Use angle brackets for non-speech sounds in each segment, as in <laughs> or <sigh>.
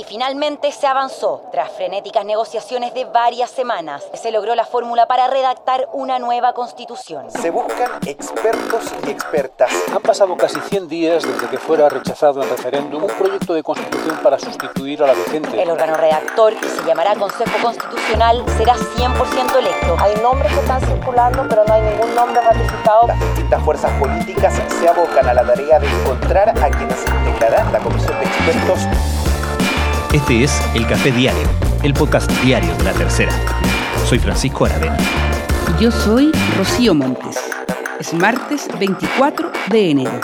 Y finalmente se avanzó, tras frenéticas negociaciones de varias semanas, se logró la fórmula para redactar una nueva constitución. Se buscan expertos y expertas. Han pasado casi 100 días desde que fuera rechazado en referéndum un proyecto de constitución para sustituir a la vigente. El órgano redactor, que se llamará Consejo Constitucional, será 100% electo. Hay nombres que están circulando, pero no hay ningún nombre ratificado. Las distintas fuerzas políticas se abocan a la tarea de encontrar a quienes integrarán la comisión de expertos. Este es El Café Diario, el podcast diario de la tercera. Soy Francisco Aravena. Yo soy Rocío Montes. Es martes 24 de enero.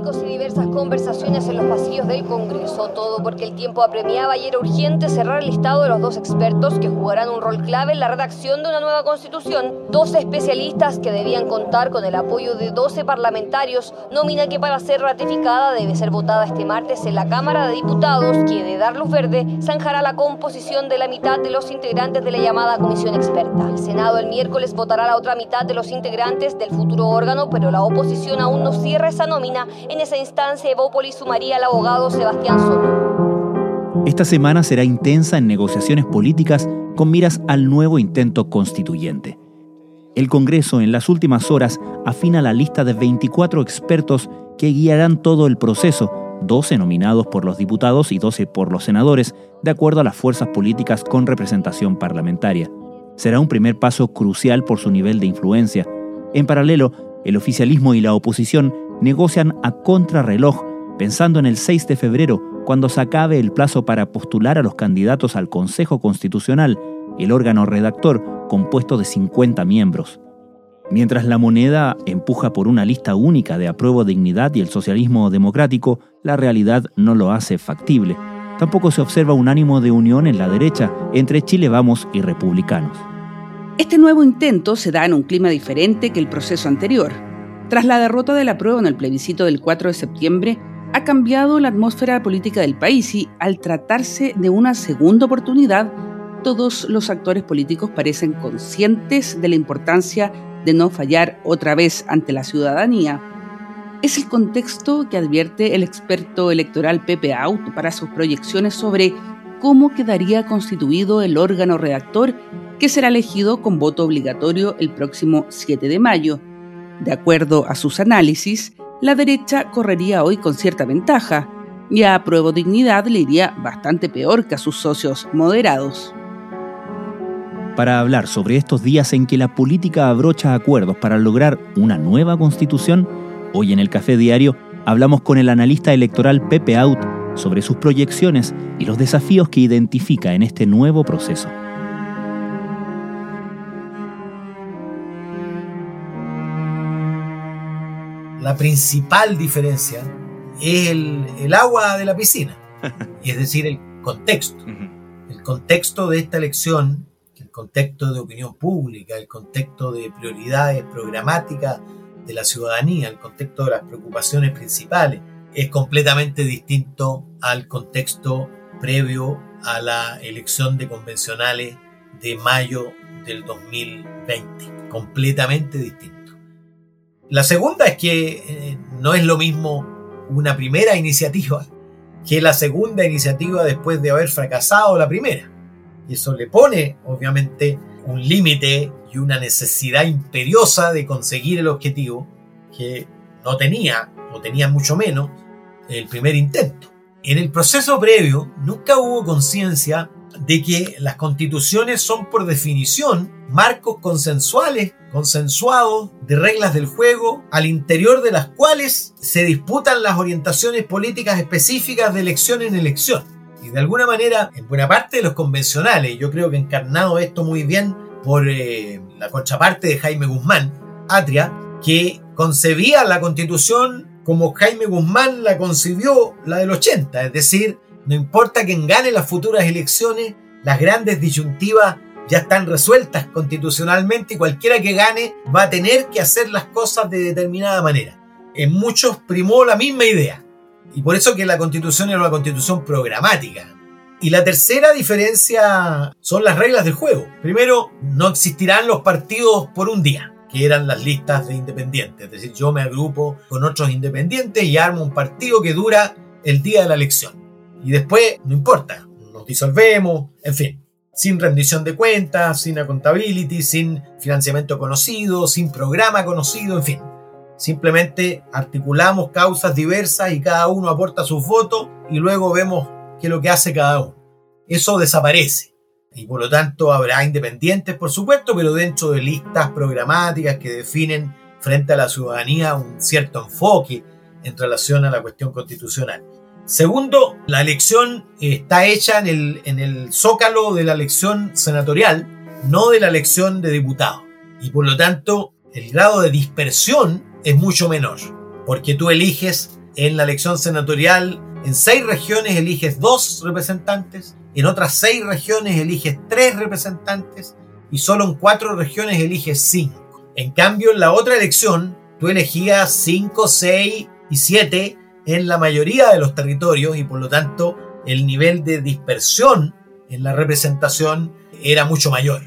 Y diversas conversaciones en los pasillos del Congreso, todo porque el tiempo apremiaba y era urgente cerrar el listado de los dos expertos que jugarán un rol clave en la redacción de una nueva constitución. Dos especialistas que debían contar con el apoyo de 12 parlamentarios, nómina que para ser ratificada debe ser votada este martes en la Cámara de Diputados, que de dar luz verde zanjará la composición de la mitad de los integrantes de la llamada comisión experta. El Senado el miércoles votará la otra mitad de los integrantes del futuro órgano, pero la oposición aún no cierra esa nómina. En esa instancia, Evópolis sumaría al abogado Sebastián Soto. Esta semana será intensa en negociaciones políticas con miras al nuevo intento constituyente. El Congreso en las últimas horas afina la lista de 24 expertos que guiarán todo el proceso, 12 nominados por los diputados y 12 por los senadores, de acuerdo a las fuerzas políticas con representación parlamentaria. Será un primer paso crucial por su nivel de influencia. En paralelo, el oficialismo y la oposición negocian a contrarreloj, pensando en el 6 de febrero, cuando se acabe el plazo para postular a los candidatos al Consejo Constitucional, el órgano redactor compuesto de 50 miembros. Mientras la moneda empuja por una lista única de apruebo dignidad y el socialismo democrático, la realidad no lo hace factible. Tampoco se observa un ánimo de unión en la derecha entre Chile Vamos y republicanos. Este nuevo intento se da en un clima diferente que el proceso anterior. Tras la derrota de la prueba en el plebiscito del 4 de septiembre, ha cambiado la atmósfera política del país y, al tratarse de una segunda oportunidad, todos los actores políticos parecen conscientes de la importancia de no fallar otra vez ante la ciudadanía. Es el contexto que advierte el experto electoral Pepe Out para sus proyecciones sobre cómo quedaría constituido el órgano redactor que será elegido con voto obligatorio el próximo 7 de mayo. De acuerdo a sus análisis, la derecha correría hoy con cierta ventaja y a Pruebo Dignidad le iría bastante peor que a sus socios moderados. Para hablar sobre estos días en que la política abrocha acuerdos para lograr una nueva constitución, hoy en el Café Diario hablamos con el analista electoral Pepe Out sobre sus proyecciones y los desafíos que identifica en este nuevo proceso. La principal diferencia es el, el agua de la piscina, y <laughs> es decir, el contexto. El contexto de esta elección, el contexto de opinión pública, el contexto de prioridades programáticas de la ciudadanía, el contexto de las preocupaciones principales, es completamente distinto al contexto previo a la elección de convencionales de mayo del 2020. Completamente distinto. La segunda es que eh, no es lo mismo una primera iniciativa que la segunda iniciativa después de haber fracasado la primera. Y eso le pone, obviamente, un límite y una necesidad imperiosa de conseguir el objetivo que no tenía, o tenía mucho menos, el primer intento. En el proceso previo nunca hubo conciencia de que las constituciones son por definición marcos consensuales, consensuados de reglas del juego, al interior de las cuales se disputan las orientaciones políticas específicas de elección en elección. Y de alguna manera, en buena parte de los convencionales, yo creo que encarnado esto muy bien por eh, la contraparte de Jaime Guzmán, Atria, que concebía la constitución como Jaime Guzmán la concibió la del 80, es decir, no importa quién gane las futuras elecciones, las grandes disyuntivas ya están resueltas constitucionalmente y cualquiera que gane va a tener que hacer las cosas de determinada manera. En muchos primó la misma idea. Y por eso que la constitución era una constitución programática. Y la tercera diferencia son las reglas del juego. Primero, no existirán los partidos por un día, que eran las listas de independientes. Es decir, yo me agrupo con otros independientes y armo un partido que dura el día de la elección. Y después, no importa, nos disolvemos, en fin, sin rendición de cuentas, sin accountability, sin financiamiento conocido, sin programa conocido, en fin. Simplemente articulamos causas diversas y cada uno aporta sus votos y luego vemos qué es lo que hace cada uno. Eso desaparece. Y por lo tanto habrá independientes, por supuesto, pero dentro de listas programáticas que definen frente a la ciudadanía un cierto enfoque en relación a la cuestión constitucional. Segundo, la elección está hecha en el, en el zócalo de la elección senatorial, no de la elección de diputados. Y por lo tanto, el grado de dispersión es mucho menor, porque tú eliges en la elección senatorial, en seis regiones eliges dos representantes, en otras seis regiones eliges tres representantes y solo en cuatro regiones eliges cinco. En cambio, en la otra elección, tú elegías cinco, seis y siete en la mayoría de los territorios y por lo tanto el nivel de dispersión en la representación era mucho mayor.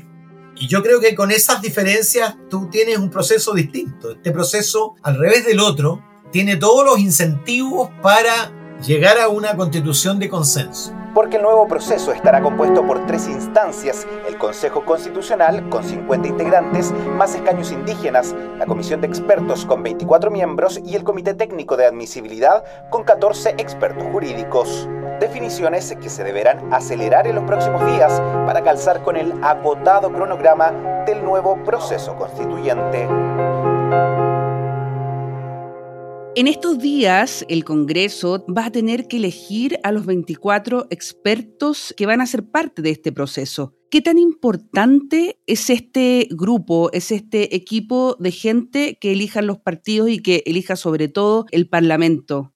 Y yo creo que con esas diferencias tú tienes un proceso distinto. Este proceso, al revés del otro, tiene todos los incentivos para llegar a una constitución de consenso porque el nuevo proceso estará compuesto por tres instancias, el Consejo Constitucional con 50 integrantes, más escaños indígenas, la Comisión de Expertos con 24 miembros y el Comité Técnico de Admisibilidad con 14 expertos jurídicos. Definiciones que se deberán acelerar en los próximos días para calzar con el agotado cronograma del nuevo proceso constituyente. En estos días, el Congreso va a tener que elegir a los 24 expertos que van a ser parte de este proceso. ¿Qué tan importante es este grupo, es este equipo de gente que elijan los partidos y que elija sobre todo el Parlamento?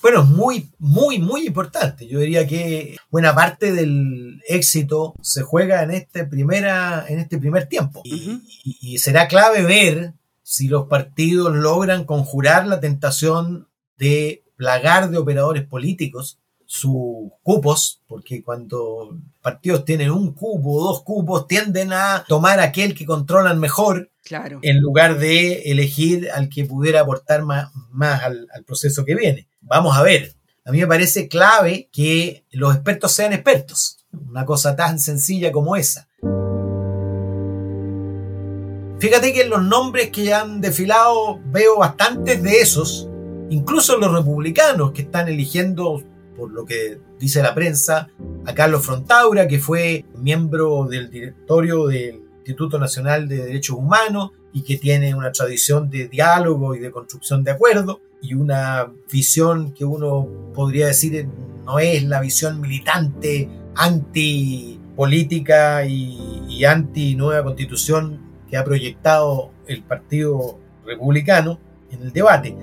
Bueno, muy, muy, muy importante. Yo diría que buena parte del éxito se juega en este, primera, en este primer tiempo. y será clave ver si los partidos logran conjurar la tentación de plagar de operadores políticos sus cupos, porque cuando partidos tienen un cupo o dos cupos, tienden a tomar aquel que controlan mejor, claro. en lugar de elegir al que pudiera aportar más, más al, al proceso que viene. Vamos a ver, a mí me parece clave que los expertos sean expertos, una cosa tan sencilla como esa. Fíjate que en los nombres que ya han desfilado veo bastantes de esos, incluso los republicanos que están eligiendo, por lo que dice la prensa, a Carlos Frontaura, que fue miembro del directorio del Instituto Nacional de Derechos Humanos y que tiene una tradición de diálogo y de construcción de acuerdos y una visión que uno podría decir no es la visión militante anti política y, y anti nueva constitución que ha proyectado el Partido Republicano en el debate.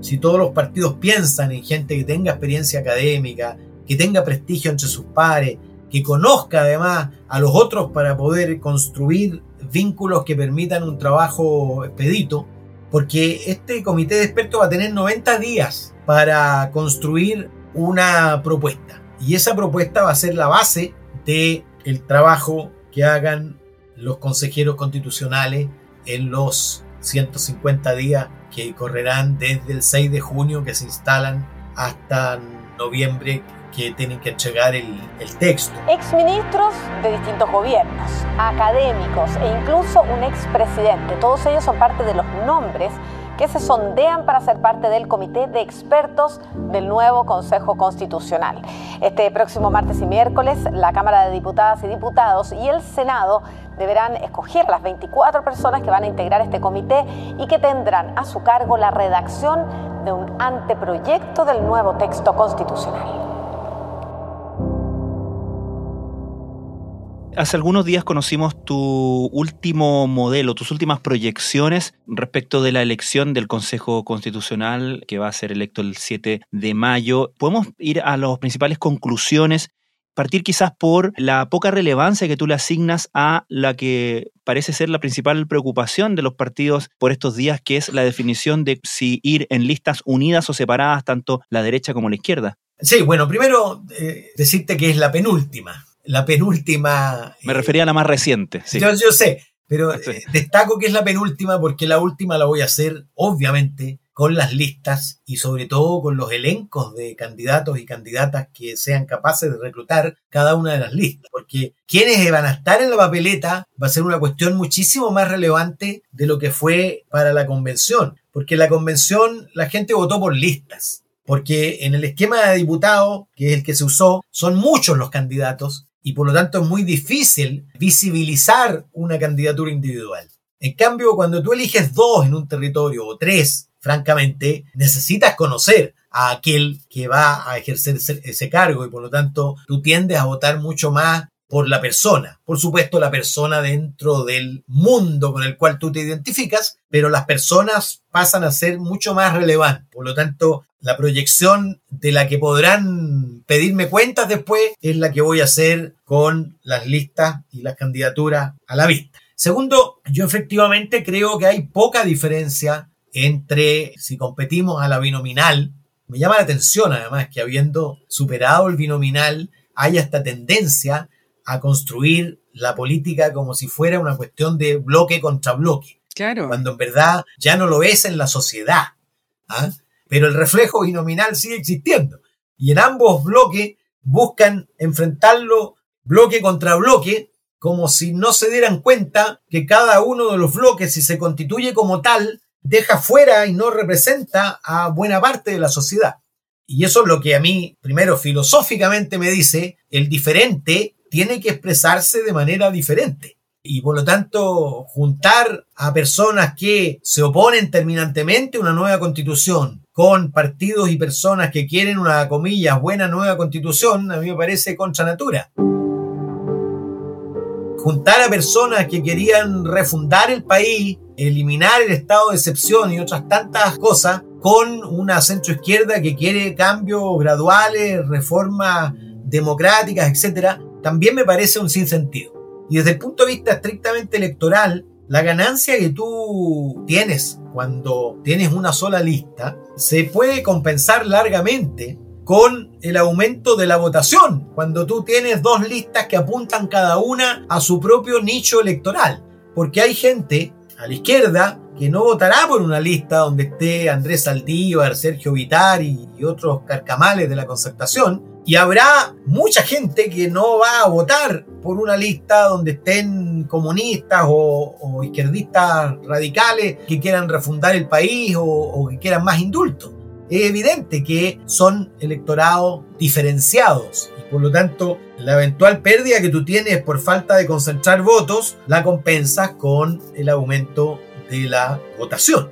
Si todos los partidos piensan en gente que tenga experiencia académica, que tenga prestigio entre sus pares, que conozca además a los otros para poder construir vínculos que permitan un trabajo expedito, porque este comité de expertos va a tener 90 días para construir una propuesta. Y esa propuesta va a ser la base de el trabajo que hagan los consejeros constitucionales en los 150 días que correrán desde el 6 de junio que se instalan hasta noviembre que tienen que entregar el, el texto. Exministros de distintos gobiernos, académicos e incluso un expresidente, todos ellos son parte de los nombres que se sondean para ser parte del comité de expertos del nuevo Consejo Constitucional. Este próximo martes y miércoles, la Cámara de Diputadas y Diputados y el Senado deberán escoger las 24 personas que van a integrar este comité y que tendrán a su cargo la redacción de un anteproyecto del nuevo texto constitucional. Hace algunos días conocimos tu último modelo, tus últimas proyecciones respecto de la elección del Consejo Constitucional que va a ser electo el 7 de mayo. ¿Podemos ir a las principales conclusiones partir quizás por la poca relevancia que tú le asignas a la que parece ser la principal preocupación de los partidos por estos días, que es la definición de si ir en listas unidas o separadas, tanto la derecha como la izquierda. Sí, bueno, primero eh, decirte que es la penúltima. La penúltima. Me refería a la más reciente. Sí. Yo, sé, pero <laughs> eh, destaco que es la penúltima porque la última la voy a hacer, obviamente, con las listas y sobre todo con los elencos de candidatos y candidatas que sean capaces de reclutar cada una de las listas. Porque quienes van a estar en la papeleta va a ser una cuestión muchísimo más relevante de lo que fue para la convención. Porque la convención la gente votó por listas. Porque en el esquema de diputado, que es el que se usó, son muchos los candidatos y por lo tanto es muy difícil visibilizar una candidatura individual. En cambio, cuando tú eliges dos en un territorio o tres, francamente, necesitas conocer a aquel que va a ejercer ese cargo y por lo tanto tú tiendes a votar mucho más por la persona. Por supuesto, la persona dentro del mundo con el cual tú te identificas, pero las personas pasan a ser mucho más relevantes. Por lo tanto, la proyección de la que podrán pedirme cuentas después es la que voy a hacer con las listas y las candidaturas a la vista. Segundo, yo efectivamente creo que hay poca diferencia entre si competimos a la binominal. Me llama la atención además que habiendo superado el binominal haya esta tendencia a construir la política como si fuera una cuestión de bloque contra bloque. Claro. Cuando en verdad ya no lo es en la sociedad. ¿ah? Pero el reflejo binominal sigue existiendo. Y en ambos bloques buscan enfrentarlo bloque contra bloque, como si no se dieran cuenta que cada uno de los bloques, si se constituye como tal, deja fuera y no representa a buena parte de la sociedad. Y eso es lo que a mí, primero, filosóficamente me dice, el diferente tiene que expresarse de manera diferente. Y por lo tanto, juntar a personas que se oponen terminantemente a una nueva constitución con partidos y personas que quieren una, comillas, buena nueva constitución, a mí me parece contra natura juntar a personas que querían refundar el país, eliminar el estado de excepción y otras tantas cosas, con una centroizquierda que quiere cambios graduales, reformas democráticas, etc., también me parece un sinsentido. Y desde el punto de vista estrictamente electoral, la ganancia que tú tienes cuando tienes una sola lista se puede compensar largamente con el aumento de la votación, cuando tú tienes dos listas que apuntan cada una a su propio nicho electoral. Porque hay gente a la izquierda que no votará por una lista donde esté Andrés Saldívar, Sergio Vitar y otros carcamales de la concertación. Y habrá mucha gente que no va a votar por una lista donde estén comunistas o, izquierdistas radicales que quieran refundar el país o, o que quieran más indultos es evidente que son electorados diferenciados y por lo tanto la eventual pérdida que tú tienes por falta de concentrar votos la compensas con el aumento de la votación.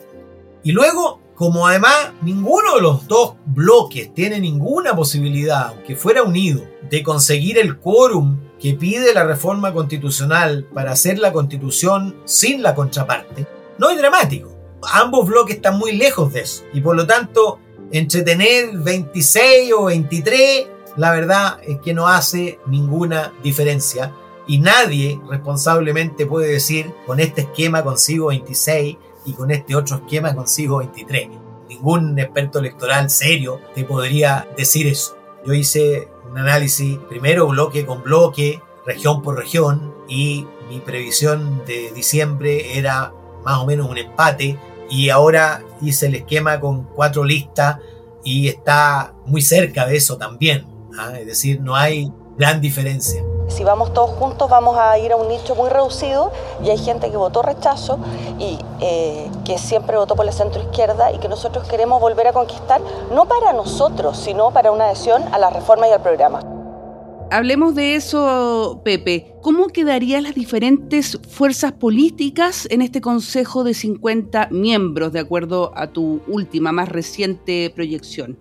Y luego, como además ninguno de los dos bloques tiene ninguna posibilidad, aunque fuera unido, de conseguir el quórum que pide la reforma constitucional para hacer la constitución sin la contraparte, no es dramático ambos bloques están muy lejos de eso. Y por lo tanto, entre tener 26 o 23, la verdad es que no hace ninguna diferencia. Y nadie responsablemente puede decir, con este esquema consigo 26 y con este otro esquema consigo 23. Ningún experto electoral serio te podría decir eso. Yo hice un análisis primero bloque con bloque, región por región, y mi previsión de diciembre era más o menos un empate y ahora hice el esquema con cuatro listas y está muy cerca de eso también. ¿ah? Es decir, no hay gran diferencia. Si vamos todos juntos vamos a ir a un nicho muy reducido y hay gente que votó rechazo y eh, que siempre votó por la centro izquierda y que nosotros queremos volver a conquistar, no para nosotros, sino para una adhesión a la reforma y al programa. Hablemos de eso, Pepe. ¿Cómo quedarían las diferentes fuerzas políticas en este Consejo de 50 miembros, de acuerdo a tu última, más reciente proyección?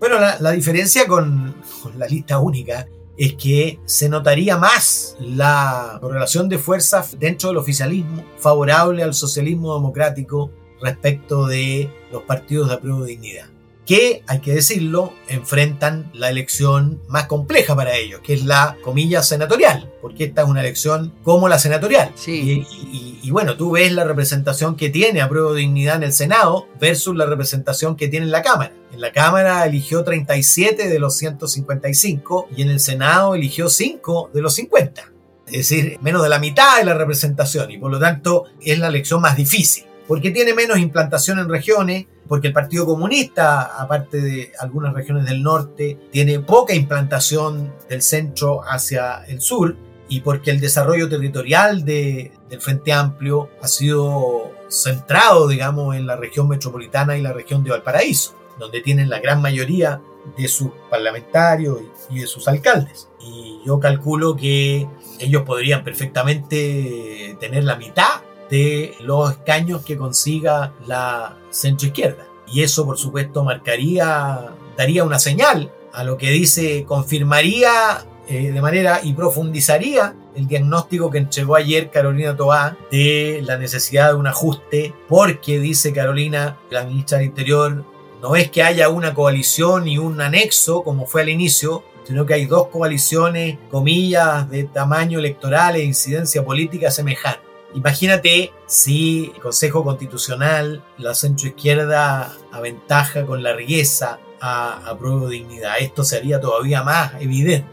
Bueno, la, diferencia con, la lista única es que se notaría más la correlación de fuerzas dentro del oficialismo favorable al socialismo democrático respecto de los partidos de apruebo de dignidad que, hay que decirlo, enfrentan la elección más compleja para ellos, que es la comilla senatorial, porque esta es una elección como la senatorial. Y, bueno, tú ves la representación que tiene a prueba de dignidad en el Senado versus la representación que tiene en la Cámara. En la Cámara eligió 37 de los 155 y en el Senado eligió 5 de los 50. Es decir, menos de la mitad de la representación y por lo tanto es la elección más difícil. porque tiene menos implantación en regiones, porque el Partido Comunista, aparte de algunas regiones del norte, tiene poca implantación del centro hacia el sur, y porque el desarrollo territorial de, del Frente Amplio ha sido centrado, digamos, en la región metropolitana y la región de Valparaíso, donde tienen la gran mayoría de sus parlamentarios y de sus alcaldes. Y yo calculo que ellos podrían perfectamente tener la mitad de los escaños que consiga la centroizquierda. Y eso, por supuesto, marcaría, daría una señal a lo que dice, confirmaría eh, de manera y profundizaría el diagnóstico que entregó ayer Carolina Toá de la necesidad de un ajuste, porque dice Carolina, la ministra del Interior, no es que haya una coalición y un anexo como fue al inicio, sino que hay dos coaliciones, comillas, de tamaño electoral e incidencia política semejante. Imagínate si el Consejo Constitucional, la centroizquierda aventaja con la riqueza a, a prueba de dignidad. Esto sería todavía más evidente.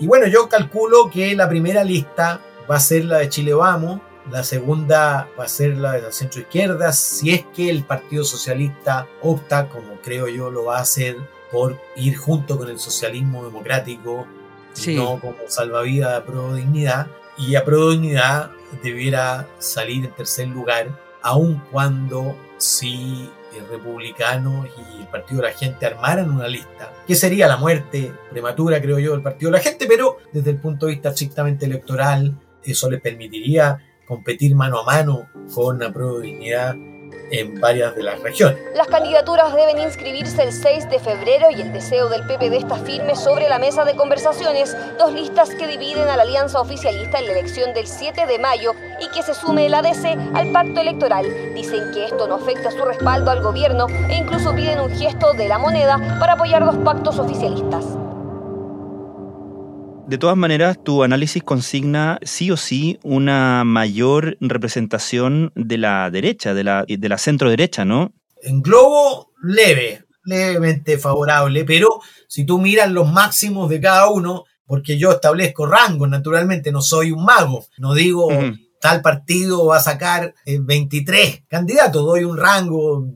Y bueno, yo calculo que la primera lista va a ser la de Chile Vamos, la segunda va a ser la de la centroizquierda, si es que el Partido Socialista opta, como creo yo lo va a hacer, por ir junto con el socialismo democrático, no como salvavidas a pro dignidad. Y a pro dignidad debiera salir en tercer lugar, aun cuando si el republicano y el Partido de la Gente armaran una lista, que sería la muerte prematura, creo yo, del Partido de la Gente, pero desde el punto de vista estrictamente electoral, eso le permitiría competir mano a mano con la prueba de dignidad en varias de las regiones. Las candidaturas deben inscribirse el 6 de febrero y el deseo del PPD está firme sobre la mesa de conversaciones, dos listas que dividen a la alianza oficialista en la elección del 7 de mayo y que se sume el ADC al pacto electoral. Dicen que esto no afecta su respaldo al gobierno e incluso piden un gesto de la moneda para apoyar los pactos oficialistas. De todas maneras, tu análisis consigna sí o sí una mayor representación de la derecha, de la, de la centro derecha, ¿no? En globo, leve, levemente favorable, pero si tú miras los máximos de cada uno, porque yo establezco rangos, naturalmente, no soy un mago, no digo tal partido va a sacar 23 eh, candidatos, doy un rango,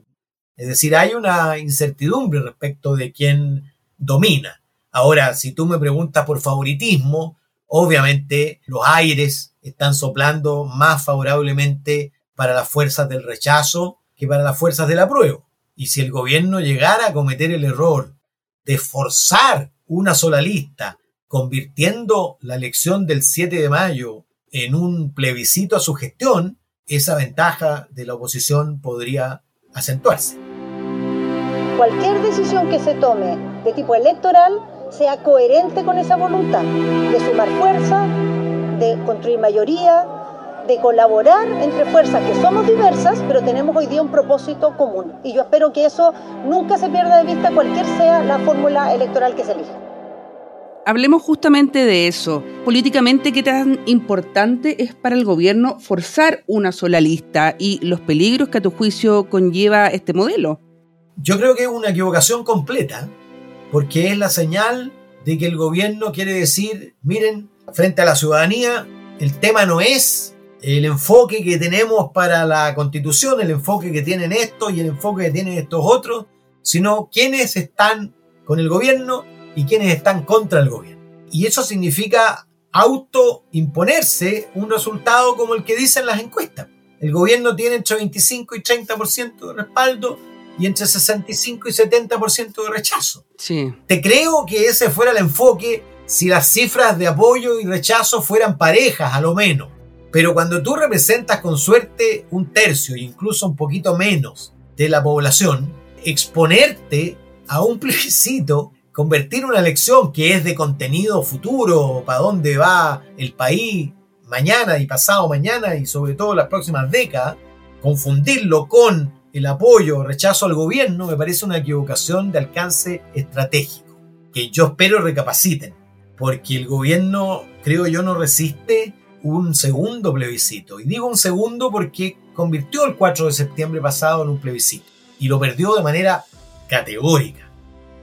es decir, hay una incertidumbre respecto de quién domina. Ahora, si tú me preguntas por favoritismo, obviamente los aires están soplando más favorablemente para las fuerzas del rechazo que para las fuerzas del apruebo. Y si el gobierno llegara a cometer el error de forzar una sola lista, convirtiendo la elección del 7 de mayo en un plebiscito a su gestión, esa ventaja de la oposición podría acentuarse. Cualquier decisión que se tome de tipo electoral sea coherente con esa voluntad de sumar fuerza, de construir mayoría, de colaborar entre fuerzas que somos diversas, pero tenemos hoy día un propósito común. Y yo espero que eso nunca se pierda de vista, cualquier sea la fórmula electoral que se elija. Hablemos justamente de eso. Políticamente, ¿qué tan importante es para el gobierno forzar una sola lista y los peligros que a tu juicio conlleva este modelo? Yo creo que es una equivocación completa porque es la señal de que el gobierno quiere decir, miren, frente a la ciudadanía, el tema no es el enfoque que tenemos para la constitución, el enfoque que tienen estos y el enfoque que tienen estos otros, sino quiénes están con el gobierno y quiénes están contra el gobierno. Y eso significa autoimponerse un resultado como el que dicen las encuestas. El gobierno tiene entre 25 y 30% de respaldo y entre 65 y 70% de rechazo. Sí. Te creo que ese fuera el enfoque si las cifras de apoyo y rechazo fueran parejas, a lo menos. Pero cuando tú representas con suerte un tercio e incluso un poquito menos de la población, exponerte a un <laughs> plebiscito, convertir una elección que es de contenido futuro, para dónde va el país mañana y pasado mañana y sobre todo las próximas décadas, confundirlo con el apoyo o rechazo al gobierno me parece una equivocación de alcance estratégico, que yo espero recapaciten, porque el gobierno, creo yo, no resiste un segundo plebiscito. Y digo un segundo porque convirtió el 4 de septiembre pasado en un plebiscito y lo perdió de manera categórica.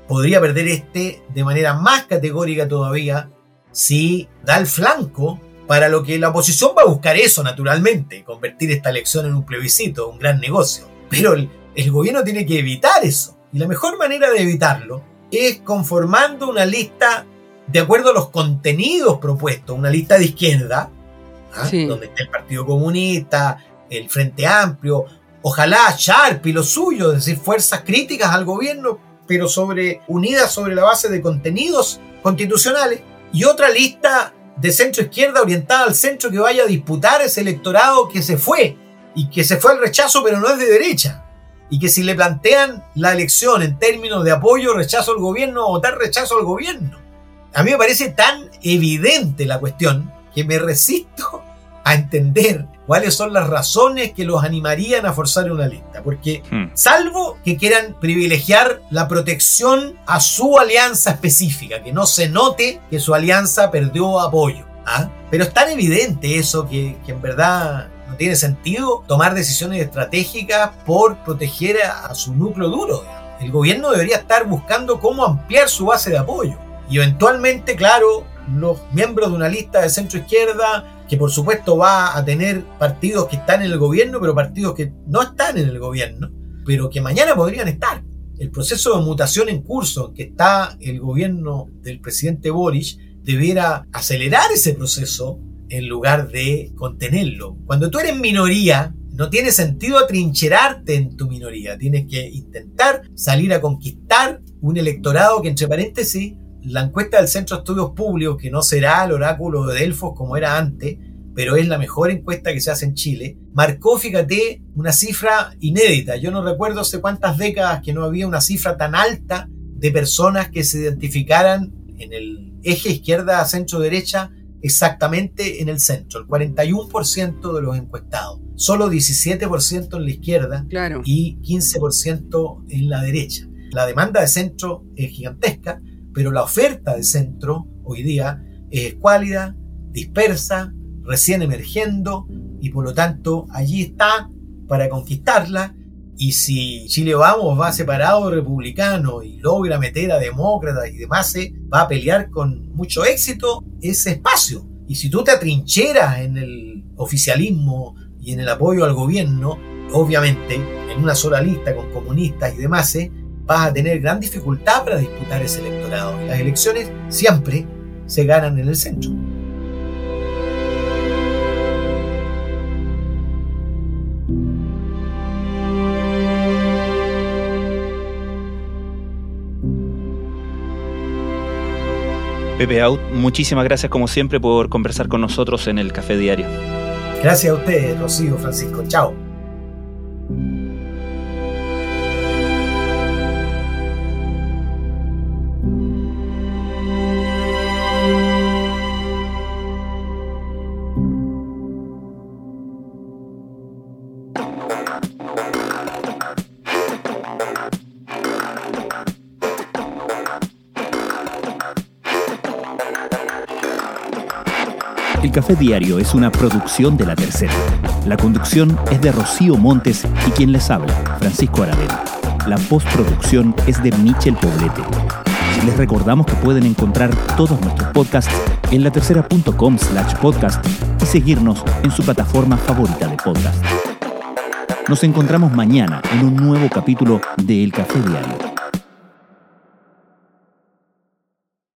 Podría perder este de manera más categórica todavía si da el flanco para lo que la oposición va a buscar eso, naturalmente, convertir esta elección en un plebiscito, un gran negocio. Pero el, el gobierno tiene que evitar eso. Y la mejor manera de evitarlo es conformando una lista de acuerdo a los contenidos propuestos, una lista de izquierda, ¿ah? donde está el Partido Comunista, el Frente Amplio, ojalá Sharp y lo suyo, es decir, fuerzas críticas al gobierno, pero sobre, unidas sobre la base de contenidos constitucionales, y otra lista de centro izquierda orientada al centro que vaya a disputar ese electorado que se fue y que se fue al rechazo, pero no es de derecha. Y que si le plantean la elección en términos de apoyo, rechazo al gobierno, votar rechazo al gobierno. A mí me parece tan evidente la cuestión que me resisto a entender cuáles son las razones que los animarían a forzar una lista. Porque, hmm. salvo que quieran privilegiar la protección a su alianza específica, que no se note que su alianza perdió apoyo. ¿Ah? Pero es tan evidente eso que, en verdad no tiene sentido tomar decisiones estratégicas por proteger a, su núcleo duro. El gobierno debería estar buscando cómo ampliar su base de apoyo. Y eventualmente, claro, los miembros de una lista de centro izquierda, que por supuesto va a tener partidos que están en el gobierno, pero partidos que no están en el gobierno, pero que mañana podrían estar. El proceso de mutación en curso que está el gobierno del presidente Boris debiera acelerar ese proceso en lugar de contenerlo. Cuando tú eres minoría, no tiene sentido atrincherarte en tu minoría. Tienes que intentar salir a conquistar un electorado que, entre paréntesis, la encuesta del Centro de Estudios Públicos, que no será el oráculo de Delfos como era antes, pero es la mejor encuesta que se hace en Chile, marcó, fíjate, una cifra inédita. Yo no recuerdo hace cuántas décadas que no había una cifra tan alta de personas que se identificaran en el eje izquierda, centro, derecha, exactamente en el centro, el 41% de los encuestados, solo 17% en la izquierda y 15% en la derecha. La demanda de centro es gigantesca, pero la oferta de centro hoy día es escuálida, dispersa, recién emergiendo y por lo tanto allí está para conquistarla y si Chile Vamos va separado de republicano y logra meter a demócratas y demás, eh, va a pelear con mucho éxito ese espacio. Y si tú te atrincheras en el oficialismo y en el apoyo al gobierno, obviamente en una sola lista con comunistas y demás, eh, vas a tener gran dificultad para disputar ese electorado. Las elecciones siempre se ganan en el centro. Pepe Out, muchísimas gracias como siempre por conversar con nosotros en el Café Diario. Gracias a usted, Rocío, Francisco. Chao. Café Diario es una producción de La Tercera. La conducción es de Rocío Montes y quien les habla, Francisco Aravena. La postproducción es de Michel Poblete. Les recordamos que pueden encontrar todos nuestros podcasts en latercera.com slash podcast y seguirnos en su plataforma favorita de podcast. Nos encontramos mañana en un nuevo capítulo de El Café Diario.